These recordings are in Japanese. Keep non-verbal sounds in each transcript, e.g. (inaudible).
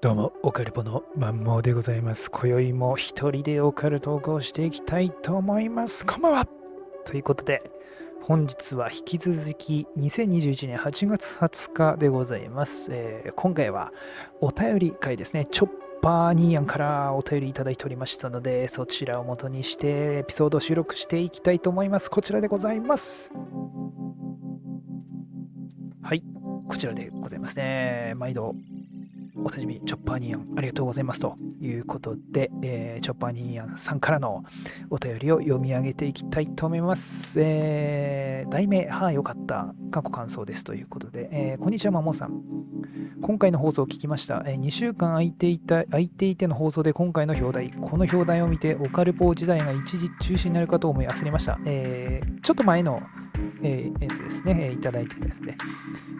どうも、オカルポのマンモーでございます。今宵も一人でオカルトークをしていきたいと思います。こんばんはということで、本日は引き続き2021年8月20日でございます。えー今回はお便り会ですね。チョッパーニーヤンからお便りいただいておりましたので、そちらを元にしてエピソードを収録していきたいと思います。こちらでございます。はい、こちらでございますね。毎度おなじみ、チョッパーニーヤン、ありがとうございます。ということで、えーチョッパーニーヤンさんからのお便りを読み上げていきたいと思います。えー題名、はあ、よかった。過去感想です。ということで、えーこんにちは、マモさん。今回の放送を聞きました。え2週間空いていた空いていての放送で今回の表題、この表題を見て、オカルポー時代が一時中止になるかと思い焦りました。えーちょっと前の、えーやつですね、いただいてですね、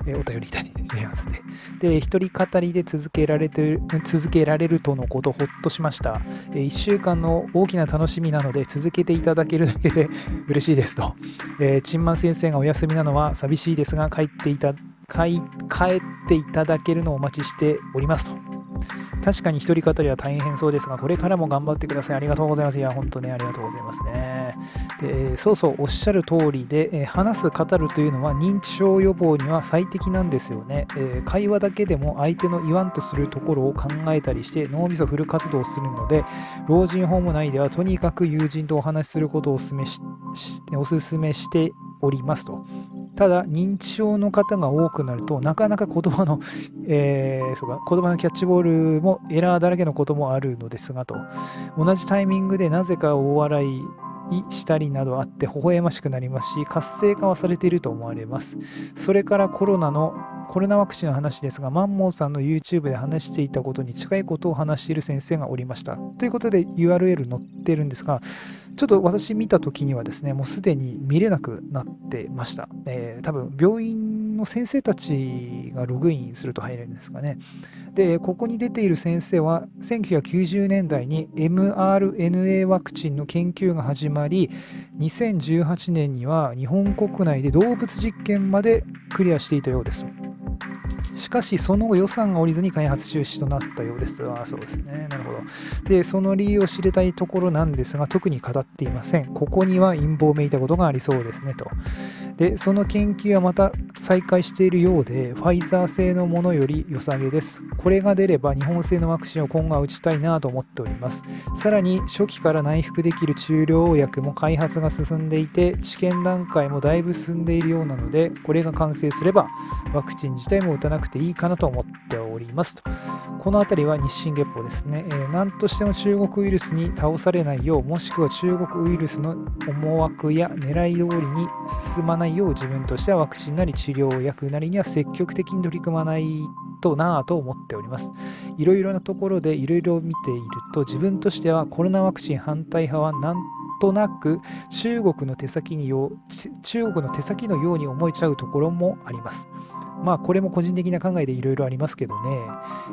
えお便りいただいてますね。で、一人語りで続けられてる続けられるとのこと、ほっとしました。え1週間の大きな楽しみなので、続けていただけるだけで (laughs) 嬉しいですと。えー、チンマン先生がお休みなのは寂しいですが、帰っていた、帰帰っていただけるのをお待ちしておりますと。確かに一人語りは大変そうですが、これからも頑張ってください。ありがとうございます。いや、本当ね、ありがとうございますね。でそうそう、おっしゃる通りで、え話す、語るというのは認知症予防には最適なんですよね。え会話だけでも相手の言わんとするところを考えたりして脳みそフル活動するので、老人ホーム内ではとにかく友人とお話しすることをお勧めししお勧めしておりますと。ただ、認知症の方が多くなると、なかなか言葉の、えーそうか言葉のキャッチボールもエラーだらけのこともあるのですがと。同じタイミングでなぜか大笑いしたりなどあって微笑ましくなりますし活性化はされていると思われます。それからコロナのコロナワクチンの話ですがマンモーさんの YouTube で話していたことに近いことを話している先生がおりました。ということで URL 載ってるんですがちょっと私見た時にはですねもうすでに見れなくなってました、えー多分病院の先生たちがログインすると入れるんですかね。でここに出ている先生は1990年代に mRNA ワクチンの研究が始まり2018年には日本国内で動物実験までクリアしていたようです。しかしその後予算が下りずに開発中止となったようです。とああそうですね。なるほど。でその理由を知りたいところなんですが特に語っていません。ここには陰謀めいたことがありそうですねと。でその研究はまた再開しているようでファイザー製のものより良さげです。これが出れば日本製のワクチンを今後は打ちたいなと思っております。さらに初期から内服できる治療薬も開発が進んでいて治験段階もだいぶ進んでいるようなのでこれが完成すればワクチン自体も打たなくていいかなと思っておりますと。この辺りは日進月歩ですね、え何としても中国ウイルスに倒されないようもしくは中国ウイルスの思惑や狙い通りに進まないよう自分としてはワクチンなり治療薬なりには積極的に取り組まないとなぁと思っております。いろいろなところでいろいろ見ていると自分としてはコロナワクチン反対派はなんとなく中国の手先によ中国の手先のように思えちゃうところもあります。まあこれも個人的な考えでいろいろありますけどね、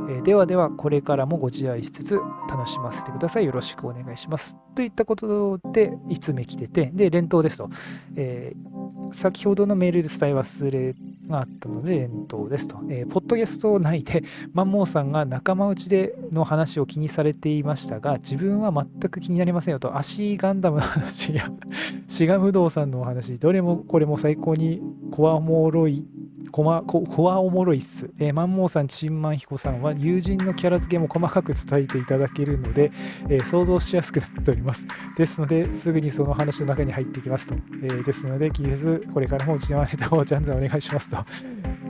えーではではこれからもご自愛しつつ楽しませてください。よろしくお願いします。といったことで5つ目来ててで連投ですと、えー先ほどのメールで伝え忘れがあったので連投ですと、えーポッドキャスト内でマンモーさんが仲間内での話を気にされていましたが自分は全く気になりませんよと。足ガンダムの話やシガムドウさんのお話どれもこれも最高にコアおもろいコマコアおもろいっす、えーマンモーさん、チンマンヒコさんは友人のキャラ付けも細かく伝えていただけるので、えー想像しやすくなっております。ですので、すぐにその話の中に入っていきますと。えーですので、気にせず、これからもうちのネタをちゃんとお願いしますと。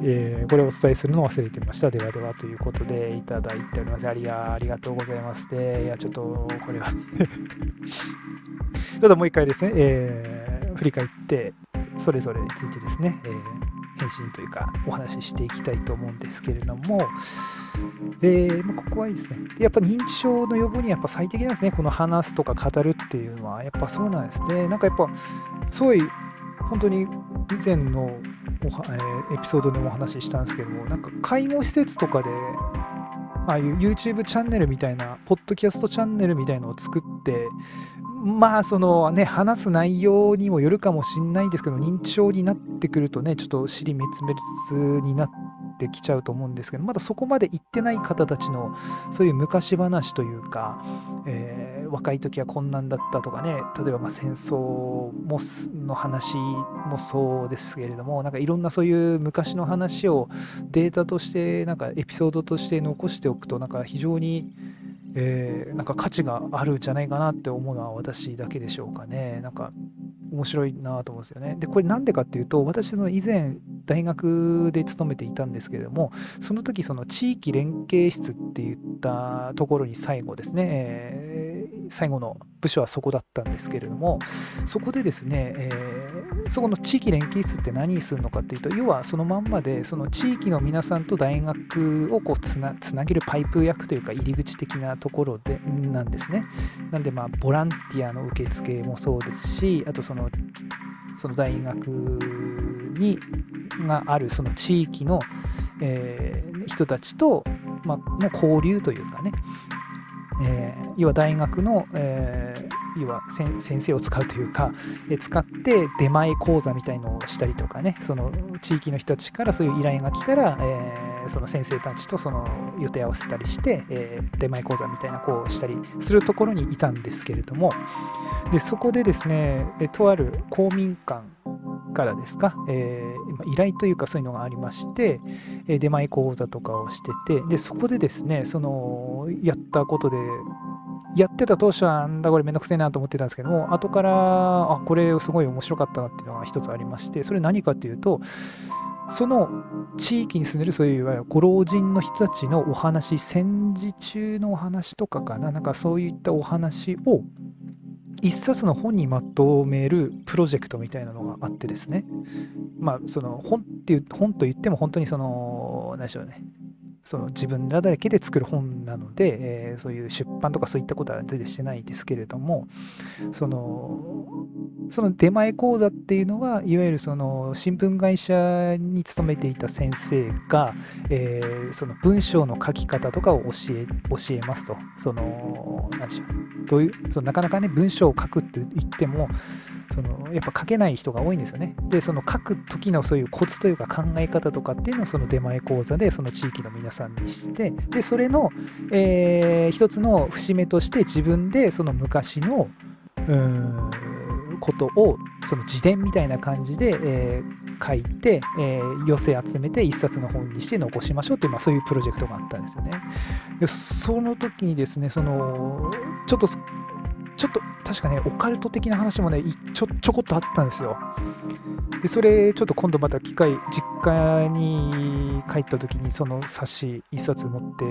えーこれをお伝えするのを忘れてました。ではではということでいただいております。ありがありがとうございます。で、いや、ちょっとこれは (laughs) ちょっともう一回ですね、えー振り返って、それぞれについてですね、えー返信というかお話ししていきたいと思うんですけれども、えーまあここはいいですね。でやっぱ認知症の予防にやっぱ最適なんですね。この話すとか語るっていうのは、やっぱそうなんですね。なんかやっぱ、すごい、本当に以前のおは、えーエピソードでもお話ししたんですけども、なんか介護施設とかで、ああいう YouTube チャンネルみたいな、ポッドキャストチャンネルみたいのを作って、まあそのね話す内容にもよるかもしれないですけど認知症になってくるとねちょっと尻滅裂になってきちゃうと思うんですけどまだそこまで行ってない方たちのそういう昔話というか、えー、若い時はこんなんだったとかね例えばま戦争もの話もそうですけれどもなんかいろんなそういう昔の話をデータとしてなんかエピソードとして残しておくとなんか非常にえー、なんか価値があるんじゃないかなって思うのは私だけでしょうかね。なんか面白いなと思うんですよね。で、これなんでかっていうと、私の以前大学で勤めていたんですけれども、その時その地域連携室って言ったところに最後ですね、えー、最後の部署はそこだったんですけれども、そこでですね、えー、そこの地域連携室って何するのかっていうと、要はそのまんまで、その地域の皆さんと大学をこうつなつなげるパイプ役というか入り口的なところでなんですね。なんでまあボランティアの受付もそうですし、あとそのその大学にがあるその地域の、えー、人たちと、まあ、の交流というかね、えー、要は大学の、えー、要は先生を使うというか、え、使って出前講座みたいのをしたりとかねその地域の人たちからそういう依頼が来たら、えー、その先生たちとその予定合わせたりして、えー、出前講座みたいなこうしたりするところにいたんですけれどもでそこでですね、とある公民館からですか、えー、依頼というかそういうのがありまして、え出前講座とかをしててでそこでですねそのやったことでやってた当初はなんだこれめんどくせえなと思ってたんですけども後からあこれすごい面白かったなっていうのが一つありましてそれ何かっていうとその地域に住んでるそういういわゆるご老人の人たちのお話戦時中のお話とかかななんかそういったお話を一冊の本にまとめるプロジェクトみたいなのがあってですね。まあその本っていう本と言っても本当にその何でしょうね。その自分らだけで作る本なので、えー、そういう出版とかそういったことは全然してないですけれどもそのその出前講座っていうのはいわゆるその新聞会社に勤めていた先生が、えー、その文章の書き方とかを教え教えますとその何でしょうどういうそのなかなかね文章を書くって言ってもそのやっぱ書けない人が多いんですよね。でその書く時のそういうコツというか考え方とかっていうのをその出前講座でその地域の皆さんにしてでそれの、えー、一つの節目として自分でその昔のうんことをその自伝みたいな感じで、えー、書いて、えー、寄せ集めて一冊の本にして残しましょうっていう、まあ、そういうプロジェクトがあったんですよね。でその時にですねそのちょっとちょっと確かね、オカルト的な話もね、ちょちょこっとあったんですよ。で、それ、ちょっと今度また機会、実家に帰った時に、その冊子一冊持って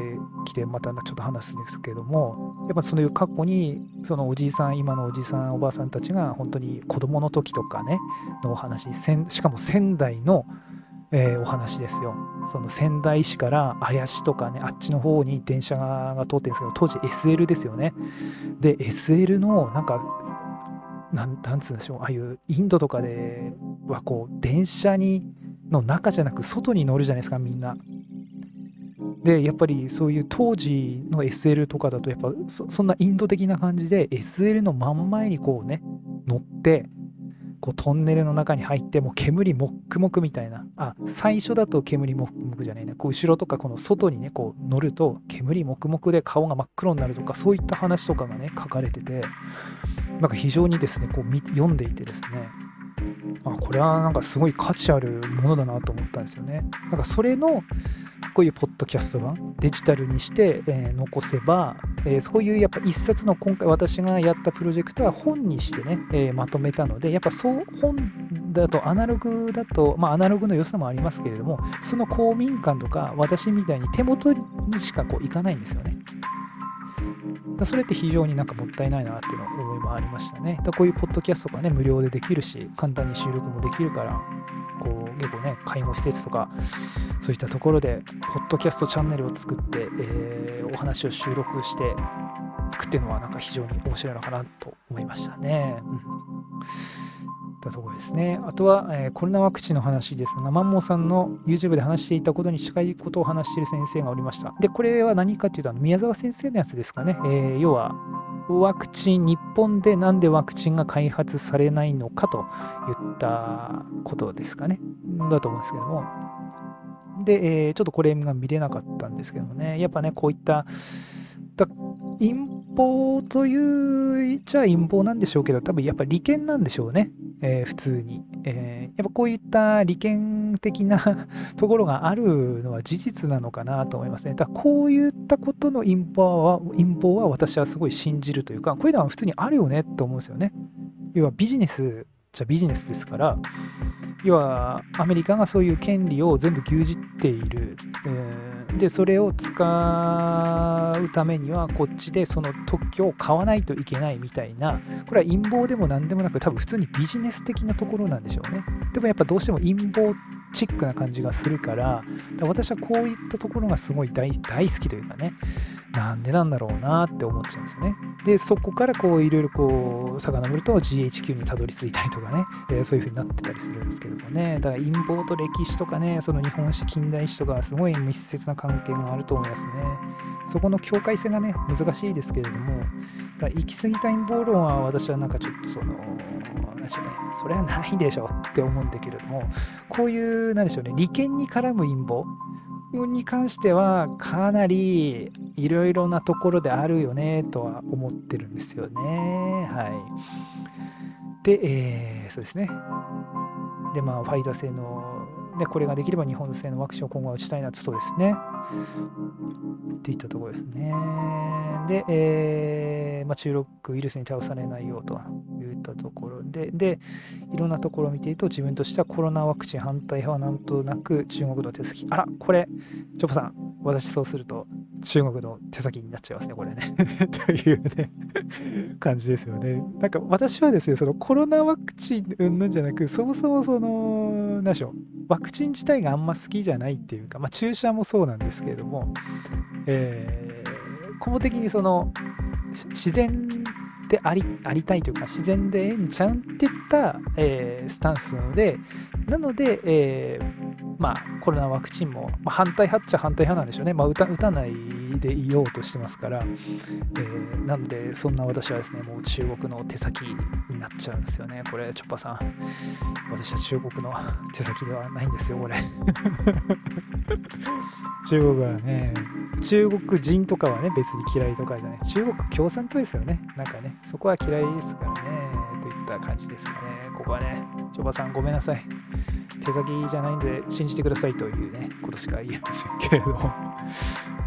きて、またちょっと話すんですけども、やっぱそういう過去に、そのおじいさん、今のおじいさん、おばあさんたちが、本当に子供の時とかね、のお話、しかも仙台の、えー、お話ですよ。その仙台市から綾市とかね、あっちの方に電車が通ってるんですけど、当時 SL ですよね。で、SL のなんか、なんなんつうんでしょう、ああいうインドとかではこう、電車にの中じゃなく外に乗るじゃないですか、みんな。で、やっぱりそういう当時の SL とかだと、やっぱそんなインド的な感じで、SL の真ん前にこうね、乗って、こうトンネルの中に入ってもう煙もっくもくみたいな。あ最初だと煙もっくもくじゃないな。こう後ろとかこの外にねこう乗ると煙もくもくで顔が真っ黒になるとかそういった話とかがね書かれてて。なんか非常にですねこう読んでいてですね。あこれはなんかすごい価値あるものだなと思ったんですよね。なんかそれのこういうポッドキャスト版デジタルにして、えー、残せば、えー、そういうやっぱ一冊の今回私がやったプロジェクトは本にしてね、えー、まとめたのでやっぱそう本だとアナログだとまあアナログの良さもありますけれどもその公民館とか私みたいに手元にしかこういかないんですよね。だそれって非常になんかもったいないなっていうの思いもありましたね。だこういうポッドキャストがね、無料でできるし、簡単に収録もできるから、こう結構ね、介護施設とか、そういったところで、ポッドキャストチャンネルを作って、えー、お話を収録していくっていうのは、なんか非常に面白いのかなと思いましたね。うんたところですね。あとは、えー、コロナワクチンの話ですが、マンモさんの YouTube で話していたことに近いことを話している先生がおりました。で、これは何かというと、宮沢先生のやつですかね。えー、要は、ワクチン、日本でなんでワクチンが開発されないのかといったことですかね。だと思うんですけども。で、えー、ちょっとこれが見れなかったんですけどもね、やっぱね、こういっただ陰謀というじゃあ陰謀なんでしょうけど、多分やっぱ利権なんでしょうね、えー、普通に、えー、やっぱこういった利権的なところがあるのは事実なのかなと思いますね。だからこういったことの陰謀は陰謀は私はすごい信じるというか、こういうのは普通にあるよねと思うんですよね。要はビジネスじゃビジネスですから、要はアメリカがそういう権利を全部牛耳っている、えー、でそれを使うためにはこっちでその特許を買わないといけないみたいなこれは陰謀でも何でもなく多分普通にビジネス的なところなんでしょうね。でもやっぱどうしても陰謀チックな感じがするから私はこういったところがすごい大好きというかね。なんでなんだろうなって思っちゃうんですよね。で、そこからこういろいろこう遡ると GHQ にたどり着いたりとかね、えー、そういう風になってたりするんですけどもね、だから陰謀と歴史とかね、その日本史、近代史とかすごい密接な関係があると思いますね。そこの境界線がね、難しいですけれども、だ行き過ぎた陰謀論は私はなんかちょっとその、何でしょうね、それはないでしょって思うんだけれども、こういう、なんでしょうね、利権に絡む陰謀、に関してはかなりいろいろなところであるよねとは思ってるんですよね。はい。で、えー、そうですね。で、まあ、ファイザー製の、で、これができれば日本製のワクチンを今後は打ちたいなと、そうですね。っていったところですね。で、えーまあ、中国ウイルスに倒されないようといったところで、で、いろんなところを見ていると、自分としてはコロナワクチン反対派はなんとなく中国の手先。あら、これ、チョポさん、私そうすると中国の手先になっちゃいますね、これね。(laughs) というね感じですよね。なんか私はですね、そのコロナワクチンうんぬんじゃなく、そもそもその、何でしょう、ワクチン自体があんま好きじゃないっていうか、まあ注射もそうなんですけれども、えー、公的にその自然でありありたいというか自然でええんちゃうんっていった、えー、スタンスなのでなので、えー、まあコロナワクチンも、まあ、反対派っちゃ反対派なんでしょうね、まあ、打た打たないでいようとしてますから、えー、なのでそんな私はですねもう中国の手先になっちゃうんですよね。これチョッパさん。私は中国の手先ではないんですよこれ。(laughs) 中国はね中国人とかはね別に嫌いとかじゃない。中国共産党ですよね。なんかねそこは嫌いですからねといった感じですかね。ここはねチョッパさんごめんなさい。手先じゃないんで信じてくださいというねことしか言えませんけれども。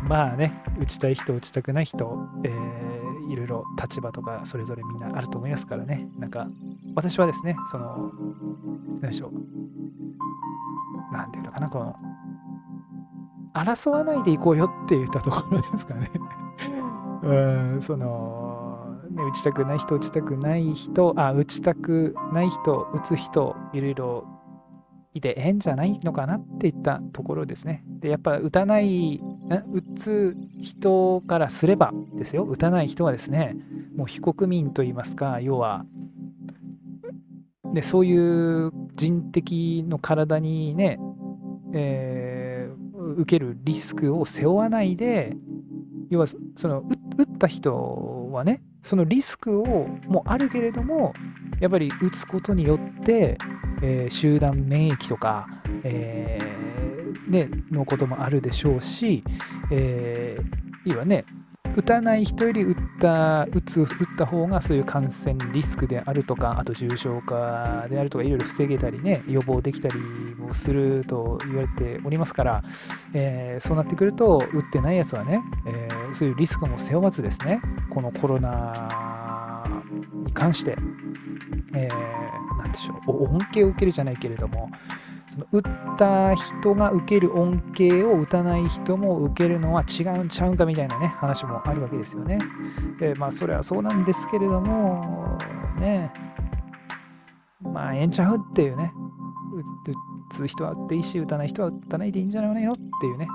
まあね打ちたい人打ちたくない人、えー、いろいろ立場とかそれぞれみんなあると思いますからね。なんか私はですねその何でしょう。何ていうのかなこの争わないでいこうよって言ったところですかね。うんそのね、打ちたくない人、打ちたくない人、あ、打ちたくない人、打つ人、いろいろいてええんじゃないのかなっていったところですね。で、やっぱ打たない、打つ人からすればですよ、打たない人はですね、もう非国民といいますか、要は、でそういう人的の体にね、えー、受けるリスクを背負わないで、要はその打った人はね、そのリスクをもあるけれども、やっぱり打つことによって、えー、集団免疫とか、えー、ね、のこともあるでしょうし、えー、いいわね、打たない人より打った打つ打った方がそういう感染リスクであるとかあと重症化であるとかいろいろ防げたりね予防できたりもすると言われておりますから、えー、そうなってくると打ってないやつはね、えー、そういうリスクも背負わずですねこのコロナに関して、えー、なんでしょう恩恵を受けるじゃないけれどもその打った人が受ける恩恵を打たない人も受けるのは違うんちゃうんかみたいなね話もあるわけですよね。えー、まあそれはそうなんですけれどもねまあええんちゃうっていうね打つ人は打っていいし打たない人は打たないでいいんじゃないのっていうね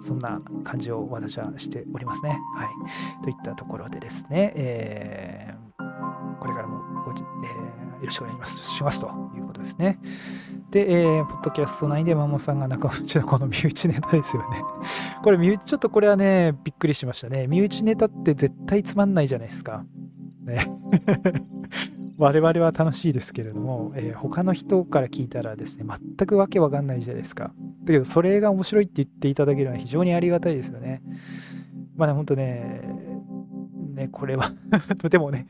そんな感じを私はしておりますね。はい。といったところでですね、えー、これからもご、えー、よろしくお願いしますということですね。で、えー、ポッドキャスト内でマモさんが中内のこの身内ネタですよね。(laughs) これ、身内、ちょっとこれはね、びっくりしましたね。身内ネタって絶対つまんないじゃないですか。ね。(laughs) 我々は楽しいですけれども、えー、他の人から聞いたらですね、全くわけわかんないじゃないですか。だけど、それが面白いって言っていただけるのは非常にありがたいですよね。まあね、ほんとね、ね、これは (laughs) とてもね、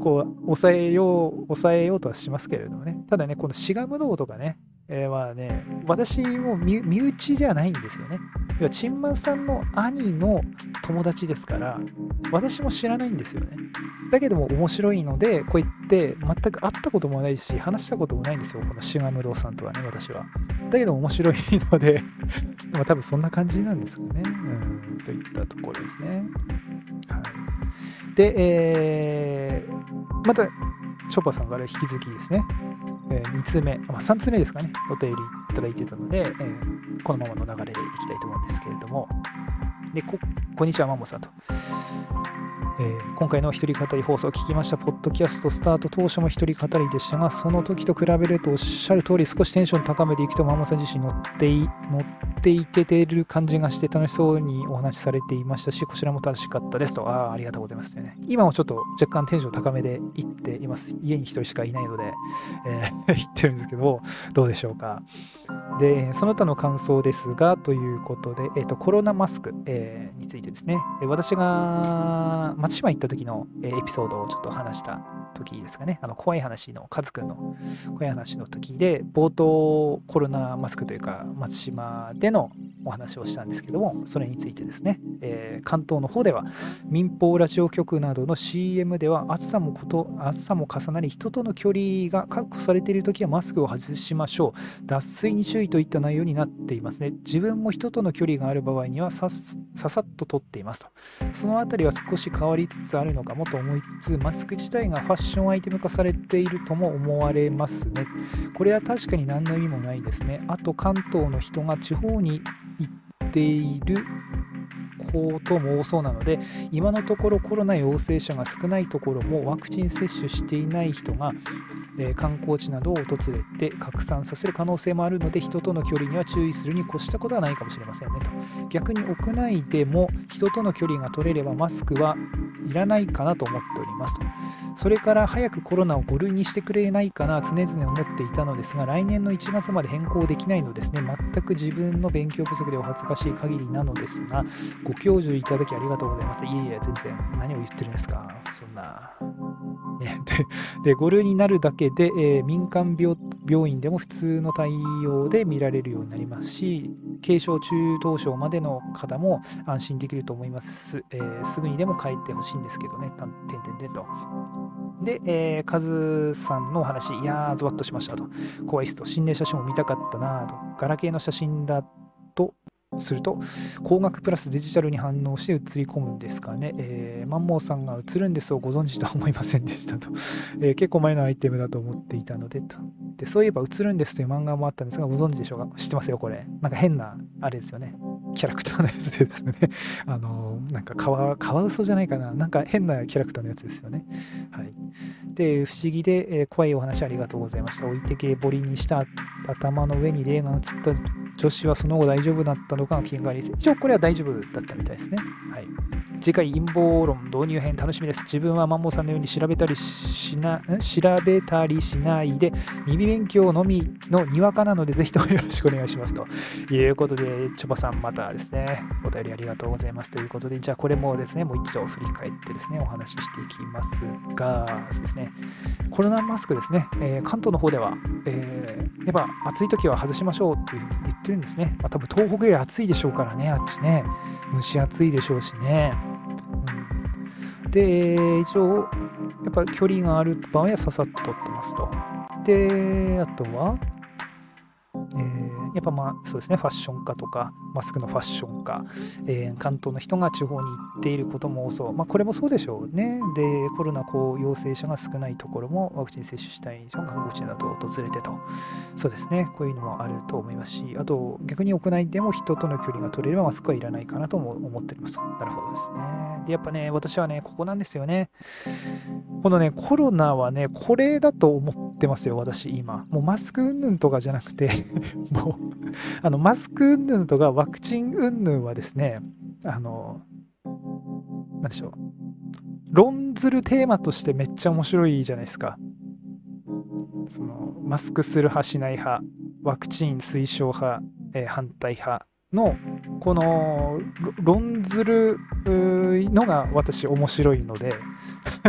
こう、抑えよう、抑えようとはしますけれどもね。ただね、このシガム道とかね、えー、まあね、私も身内じゃないんですよね。要は、チンマンさんの兄の友達ですから、私も知らないんですよね。だけども面白いので、こう言って全く会ったこともないし、話したこともないんですよ、このシガム堂さんとはね、私は。だけど面白いので (laughs) まあ多分そんな感じなんですかね。うん、といったところですね。はい。で、えー、また、ショパさんから引き続きですね、えー、2通目、まあ、3通目ですかね、お便りいただいてたので、えー、このままの流れでいきたいと思うんですけれども、で、ここんにちは、マモさんと。えー、今回の一人語り放送を聞きました。ポッドキャストスタート当初も一人語りでしたが、その時と比べるとおっしゃる通り少しテンション高めていくとママさん自身乗ってい乗っていけてる感じがして楽しそうにお話しされていましたし、こちらも楽しかったですと。ああ、ありがとうございますね。今もちょっと若干テンション高めで行っています。家に一人しかいないので、えー、(laughs) 行ってるんですけど、どうでしょうか。で、その他の感想ですが、ということで、えーと、コロナマスク、えー、についてですね、私が松島行った時のエピソードをちょっと話した時ですかね、あの怖い話の、カズくんの怖い話の時で、冒頭コロナマスクというか、松島でのお話をしたんですけども、それについてですね、えー、関東の方では民放ラジオ局などの CM では暑さもこと暑さも重なり人との距離が確保されている時はマスクを外しましょう。脱水に注意といった内容になっていますね。自分も人との距離がある場合にはささっと取っていますと。そのあたりは少し変わりつつあるのかもと思いつつ、マスク自体がファッションアイテム化されているとも思われますね。これは確かに何の意味もないですね。あと関東の人が地方にっていることも多そうなので今のところコロナ陽性者が少ないところもワクチン接種していない人が、え、観光地などを訪れて拡散させる可能性もあるので人との距離には注意するに越したことはないかもしれませんねと。逆に屋内でも人との距離が取れればマスクはいらないかなと思っておりますと。それから早くコロナを5類にしてくれないかな常々思っていたのですが来年の1月まで変更できないのですね。全く自分の勉強不足でお恥ずかしい限りなのですがご教授いただきありがとうございます。いえいえ、全然何を言ってるんですか？そんな。ね、でで5類になるだけで、えー、民間病院でも普通の対応で見られるようになりますし軽症中等症までの方も安心できると思います、えー、すぐにでも帰ってほしいんですけどね、てんてんてんと。で、えー、カズさんのお話、いやー、ゾワッとしましたと。怖いっすと。心霊写真も見たかったなと。ガラケーの写真だとすると光学プラスデジタルに反応して映り込むんですかね、えー、マンモーさんが映るんですをご存知とは思いませんでしたと、(laughs) えー、結構前のアイテムだと思っていたのでと。でそういえば映るんですという漫画もあったんですがご存知でしょうか？知ってますよこれ。なんか変なあれですよね。キャラクターのやつですね。(laughs) あのなんかカワカワウソじゃないかな。なんか変なキャラクターのやつですよね。はい。で不思議で、えー、怖いお話ありがとうございました。置いてけぼりにした頭の上に霊が映った女子はその後大丈夫だったのかが気がかりです。一応これは大丈夫だったみたいですね。はい。次回陰謀論導入編楽しみです。自分はマンモさんのように調べたりしな、調べたりしないで、耳勉強のみのにわかなので、ぜひともよろしくお願いします。ということで、チョバさんまたですね、お便りありがとうございます。ということで、じゃあこれもですね、もう一度振り返ってですね、お話ししていきますが、そうですね、コロナマスクですね、えー、関東の方では、えー、やっぱ暑い時は外しましょうっていうふうに言ってるんですね。まあ、多分東北より暑いでしょうからね、あっちね。蒸し暑いでしょうしね。で、一応、やっぱ距離がある場合はささっと取ってますと。で、あとは、えー、やっぱまあそうですねファッション化とかマスクのファッション化、えー、関東の人が地方に行っていることも多そう、まあ、これもそうでしょうね。でコロナこう陽性者が少ないところもワクチン接種したい人が観光地など訪れてと。そうですね。こういうのもあると思いますしあと逆に屋内でも人との距離が取れればマスクはいらないかなとも思っております。なるほどですね。でやっぱね私はねここなんですよね。このね、コロナはね、これだと思ってますよ、私、今。もうマスク云々とかじゃなくて (laughs) もうあの、マスク云々とかワクチン云々はですね、あの、なんでしょう。論ずるテーマとしてめっちゃ面白いじゃないですか。そのマスクする派しない派ワクチン推奨派えー、反対派のこの論ずるのが私面白いので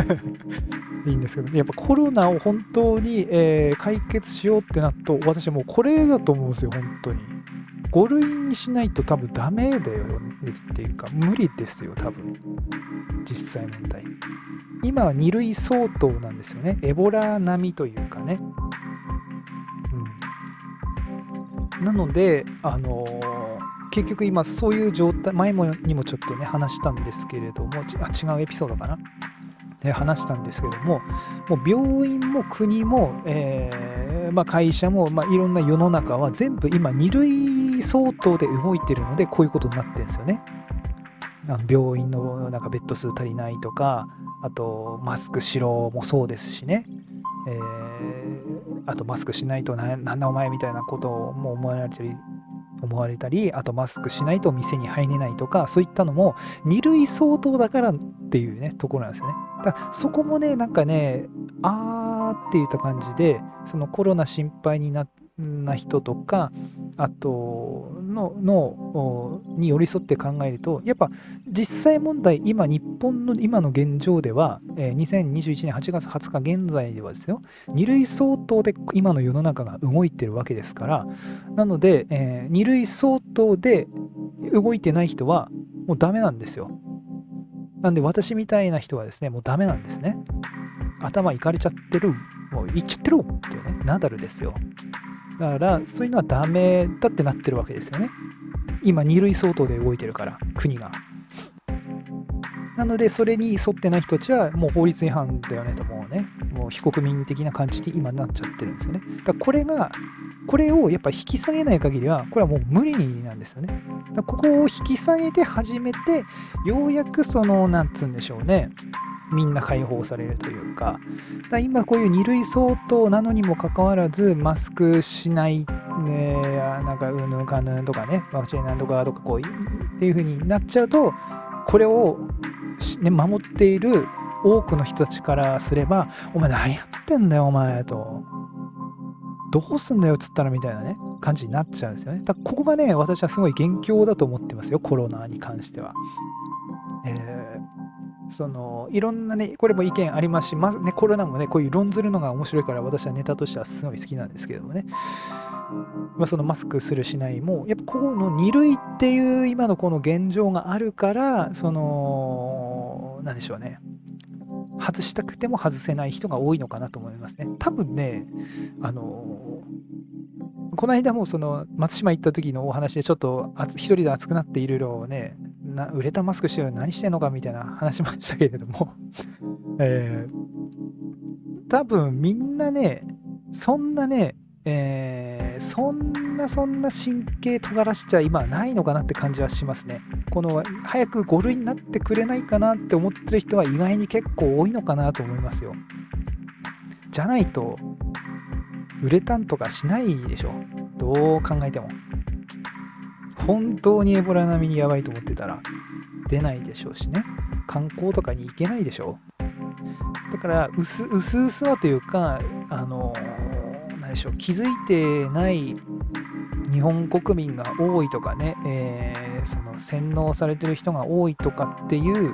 (laughs) いいんですけど、やっぱコロナを本当に、えー、解決しようってなると私はもうこれだと思うんですよ本当に。5類にしないと多分ダメだよねっていうか無理ですよ多分。実際問題。今は2類相当なんですよね。エボラ並みというかね。うん。なのであのー結局今そういう状態前もにもちょっとね話したんですけれどもあ違うエピソードかな？で話したんですけどももう病院も国も、えー、まあ、会社も、まあ、いろんな世の中は全部今2類相当で動いてるのでこういうことになってるんですよね。病院のなんかベッド数足りないとかあとマスクしろもそうですしね、えー、あとマスクしないとなんだお前みたいなことをもう思われたり思われたりあとマスクしないと店に入れないとかそういったのも2類相当だからっていうねところなんですよね。だそこもねなんかねあーって言った感じでそのコロナ心配になな人とかあとののに寄り添って考えるとやっぱ実際問題今日本の今の現状では、えー、2021年8月20日現在ではですよ2類相当で今の世の中が動いてるわけですからなので、えー、2類相当で動いてない人はもうダメなんですよ。なんで私みたいな人はですねもうダメなんですね。頭いかれちゃってるもういっちゃってるっていうねナダルですよ。だからそういうのはダメだってなってるわけですよね。今2類相当で動いてるから国が。なのでそれに沿ってない人たちはもう法律違反だよねともうね。もう非国民的な感じに今なっちゃってるんですよね。だからこれがこれをやっぱ引き下げない限りはこれはもう無理なんですよね。だここを引き下げて初めてようやくそのなんつうんでしょうね。みんな解放されるというか。だ今こういう2類相当なのにもかかわらずマスクしないねなんかうぬんかぬとかねワクチンなんとかとかこうっていう風になっちゃうとこれを、ね、守っている多くの人たちからすればお前何やってんだよお前と。どうすんだよっつったらみたいなね感じになっちゃうんですよね。だここがね私はすごい元凶だと思ってますよコロナに関しては。えーそのいろんなねこれも意見ありますし、まずね、コロナもねこういう論ずるのが面白いから私はネタとしてはすごい好きなんですけどもね、まあ、そのマスクするしないもやっぱここの2類っていう今のこの現状があるからその何でしょうね。外したくても外せない人が多いのかなと思いますね。多分ねあのこの間もその松島行った時のお話でちょっと一人で熱くなっていろいろねな売れたマスクしてるの何してんのかみたいな話しましたけれども。(laughs) えー、多分みんなねそんなね、えー、そんなそんな神経尖らしちゃ今ないのかなって感じはしますね。この早く5類になってくれないかなって思ってる人は意外に結構多いのかなと思いますよ。じゃないと売れたんとかしないでしょ。どう考えても。本当にエボラ並みにやばいと思ってたら出ないでしょうしね。観光とかに行けないでしょだからうすうすうすはというかあの何でしょう気づいてない日本国民が多いとかね、えー、その洗脳されてる人が多いとかっていう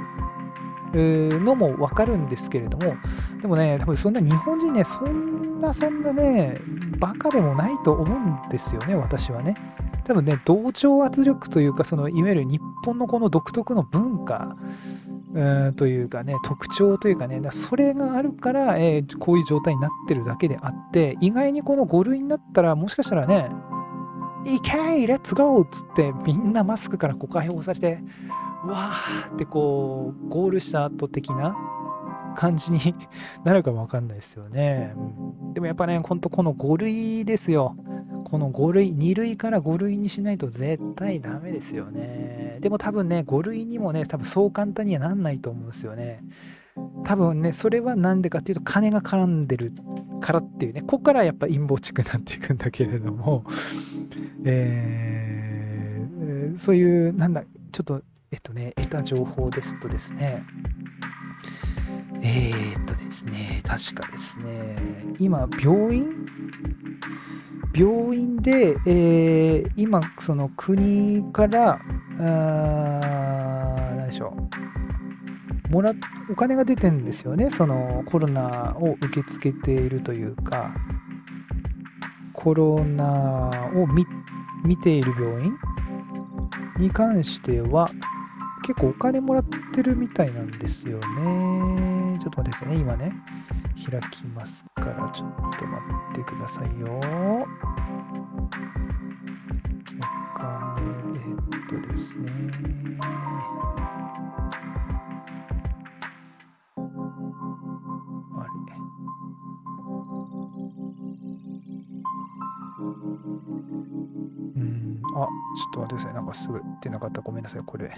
のも分かるんですけれどもでもね多分そんな日本人ねそんなそんなねバカでもないと思うんですよね私はね。多分ね同調圧力というかそのいわゆる日本のこの独特の文化うんというかね特徴というかねそれがあるから、えー、こういう状態になってるだけであって意外にこの5類になったらもしかしたらねいけーレッツゴー！っつってみんなマスクからこう解放されてわー！ってこうゴールした後的な感じに (laughs) なるかもわかんないですよね、でもやっぱねほんとこの5類ですよ。この5類2類から5類にしないと絶対ダメですよね。でも多分ね5類にもね多分そう簡単にはなんないと思うんですよね。多分ねそれは何でかっていうと金が絡んでるからっていうね。ここからやっぱ陰謀地区になっていくんだけれども。えー、そういうなんだちょっとえっとね得た情報ですとですね。えー、っとですね、確かですね、今、病院？病院で、えー、今、その国から、あ何でしょう、もらお金が出てんですよね、そのコロナを受け付けているというか、コロナを見ている病院に関しては、結構お金もらってるみたいなんですよね。ちょっと待ってくださいね。今ね、開きますから、ちょっと待ってくださいよ。お金、えっとですね。あれ。うん、あ、ちょっと待ってください。なんかすぐ出なかった。ごめんなさい、これ。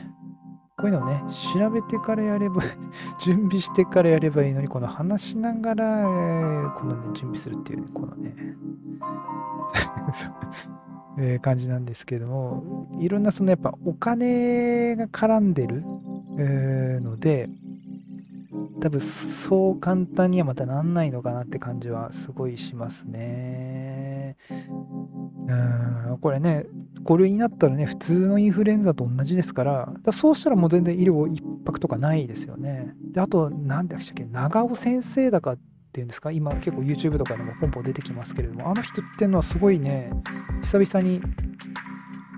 こういうのね、調べてからやれば (laughs) 準備してからやればいいのに、この話しながら、えー、このね、準備するっていう、ね、このね、(laughs) えー、感じなんですけども、いろんなそのやっぱお金が絡んでる、えー、ので、多分そう簡単にはまたなんないのかなって感じはすごいしますね。うん、これね、5類になったらね、普通のインフルエンザと同じですから、だそうしたらもう全然医療一迫とかないですよね。で、あと、何でしたっけ、長尾先生だかっていうんですか、今結構 YouTube とかでもポンポン出てきますけれども、あの人っていうのはすごいね、久々に、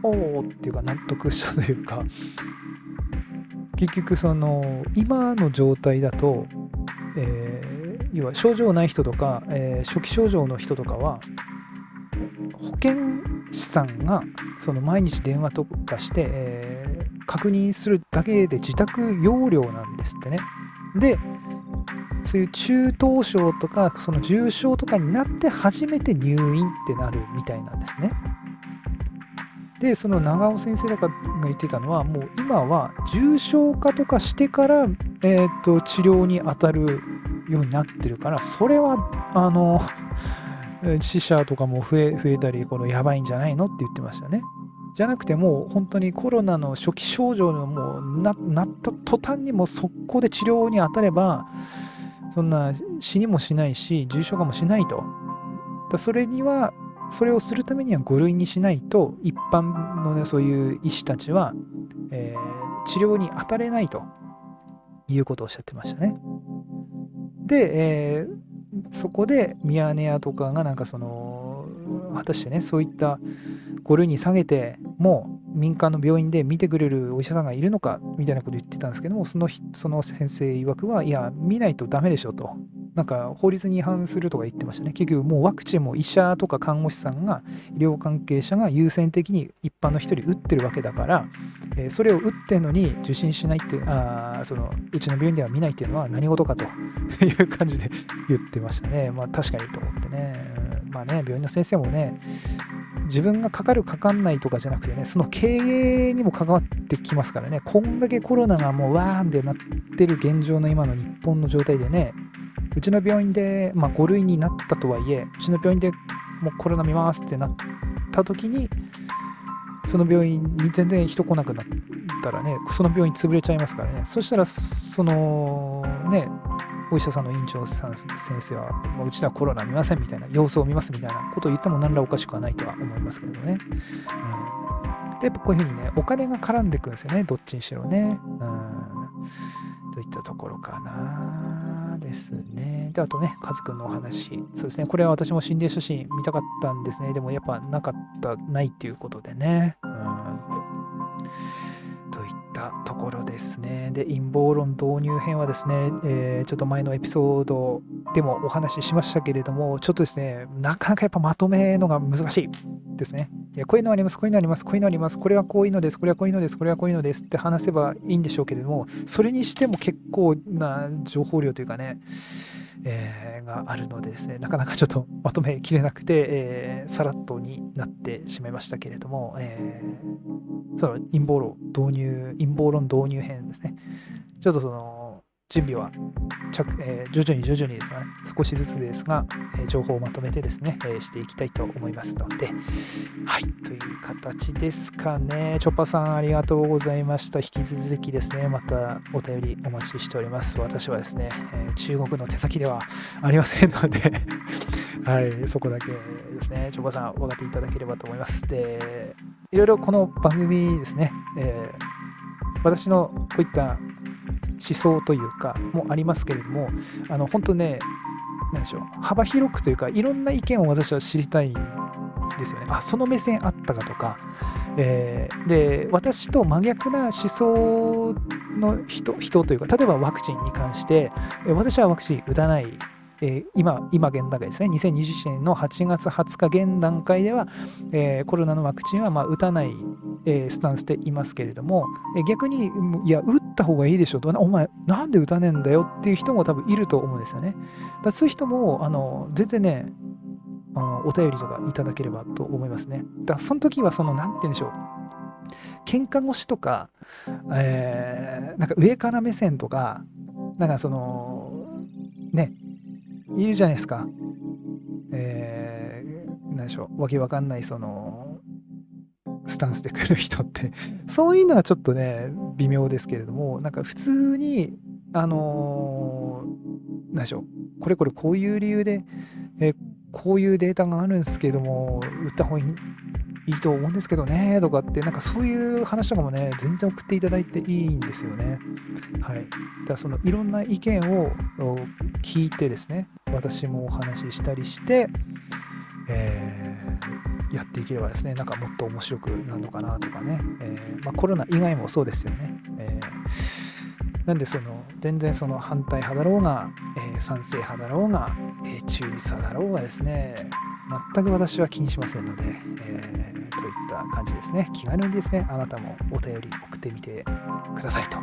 おおっていうか納得したというか、結局その、今の状態だと、えー、要は症状ない人とか、えー、初期症状の人とかは、保健師さんがその毎日電話とかして、えー、確認するだけで自宅療養なんですってね。で、そういう中等症とかその重症とかになって初めて入院ってなるみたいなんですね。で、その長尾先生が言ってたのは、もう今は重症化とかしてから、えーと治療に当たるようになってるから、それは、あの、死者とかも増え増えたり、このやばいんじゃないのって言ってましたね。じゃなくてもう本当にコロナの初期症状のもうなった途端にもう速攻で治療に当たればそんな死にもしないし重症化もしないと。だそれにはそれをするためには5類にしないと一般の、ね、そういう医師たちは、えー、治療に当たれないということをおっしゃってましたね。で、えーそこでミヤネ屋とかがなんかその果たしてねそういった5類に下げても民間の病院で見てくれるお医者さんがいるのかみたいなこと言ってたんですけどもそのその先生曰くはいや見ないとダメでしょとなんか法律に違反するとか言ってましたね。結局もうワクチンも医者とか看護師さんが医療関係者が優先的に一般の人に打ってるわけだから、え、それを打ってんのに受診しないってあそのうちの病院では見ないっていうのは何事かと (laughs) いう感じで言ってましたね。まあ確かにと思ってね。まあね、病院の先生もね、自分がかかるかかんないとかじゃなくてね、その経営にも関わってきますからね、こんだけコロナがもうわーんってなってる現状の今の日本の状態でね、うちの病院で、まあ、5類になったとはいえ、うちの病院でもうコロナ見ますってなった時に、その病院に全然人来なくなったらね、その病院潰れちゃいますからね。そしたら、そのね、お医者さんの院長さん先生は、もううちではコロナ見ませんみたいな、様子を見ますみたいなことを言っても何らおかしくはないとは思いますけどね。うん、で、やっぱこういうふうにね、お金が絡んでくるんですよね、どっちにしろね。うん、といったところかな。ですね。で、あとね、カズくんのお話。そうですね。これは私も心霊写真見たかったんですね。でもやっぱなかった、ないっていうことでね。うん。といったところですね。で、陰謀論導入編はですね、えー、ちょっと前のエピソードでもお話ししましたけれども、ちょっとですね、なかなかやっぱまとめのが難しいですね。いやこういうのあります、こういうのあります、こういうのあります、これはこういうのです、これはこういうのです、これはこういうのですって話せばいいんでしょうけれども、それにしても結構な情報量というかね、えー、があるのでですね、なかなかちょっとまとめきれなくて、えー、さらっとになってしまいましたけれども、えー、その陰謀論導入、陰謀論導入編ですね。ちょっとその、準備は着、えー、徐々に徐々にですが、少しずつですが、えー、情報をまとめてですね、えー、していきたいと思いますので、はい、という形ですかね。チョッパさん、ありがとうございました。引き続きですね、またお便りお待ちしております。私はですね、え中国の手先ではありませんので (laughs) はい、そこだけですね、チョッパーさん、分かっていただければと思います。で、いろいろこの番組ですね、え私のこういった思想というかもありますけれどもあの本当ね何でしょう幅広くというかいろんな意見を私は知りたいんですよね。あその目線あったかとか、えー、で私と真逆な思想の人人というか例えばワクチンに関して私はワクチン打たないえー、今、今現段階ですね、2021年の8月20日現段階では、えー、コロナのワクチンはま打たない、えー、スタンスでいますけれども、え逆に、いや、打った方がいいでしょと、お前、なんで打たねえんだよっていう人も多分いると思うんですよね。だそういう人も、あの全然ね、あのお便りとかいただければと思いますね。だその時は、その、なんて言うんでしょう。喧嘩腰とか、えー、なんか上から目線とか、なんかその、ね、いるじゃないですか。えー、何でしょう、わけわかんない、その、スタンスで来る人って。そういうのはちょっとね、微妙ですけれども、なんか普通に、あのー、何でしょう、これこれこういう理由で、えこういうデータがあるんですけども、売った方がいいいいと思うんですけどねとかってなんかそういう話とかもね全然送っていただいていいんですよね。はい。だからそのいろんな意見を聞いてですね私もお話ししたりして、えー、やっていければですねなんかもっと面白くなるのかなとかね、えー、まあ、コロナ以外もそうですよね、えー、なんでその全然その反対派だろうが、え賛成派だろうが、え中立派だろうがですね全く私は気にしませんので、えー、といった感じですね。気軽にですね、あなたもお便り送ってみてくださいと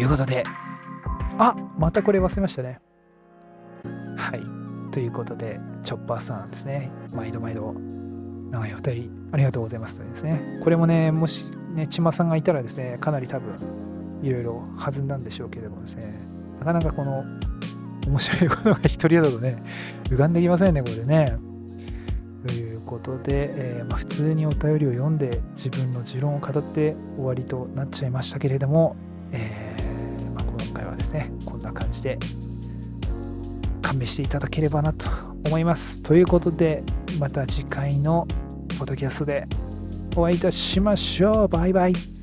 いうことで、あまたこれ忘れましたね。はい。ということで、チョッパーさんですね、毎度毎度、長いお便りありがとうございますというですね、これもね、もしね、千葉さんがいたらですね、かなり多分、いろいろ弾んだんでしょうけれどもですね、なかなかこの、面白いことが一人だとね、(laughs) 浮かんできませんね、これね。ことで、えー、まあ、普通にお便りを読んで自分の持論を語って終わりとなっちゃいましたけれども、えー、まあ、今回はですねこんな感じで勘弁していただければなと思います。ということでまた次回のポッドキャストでお会いいたしましょう。バイバイ。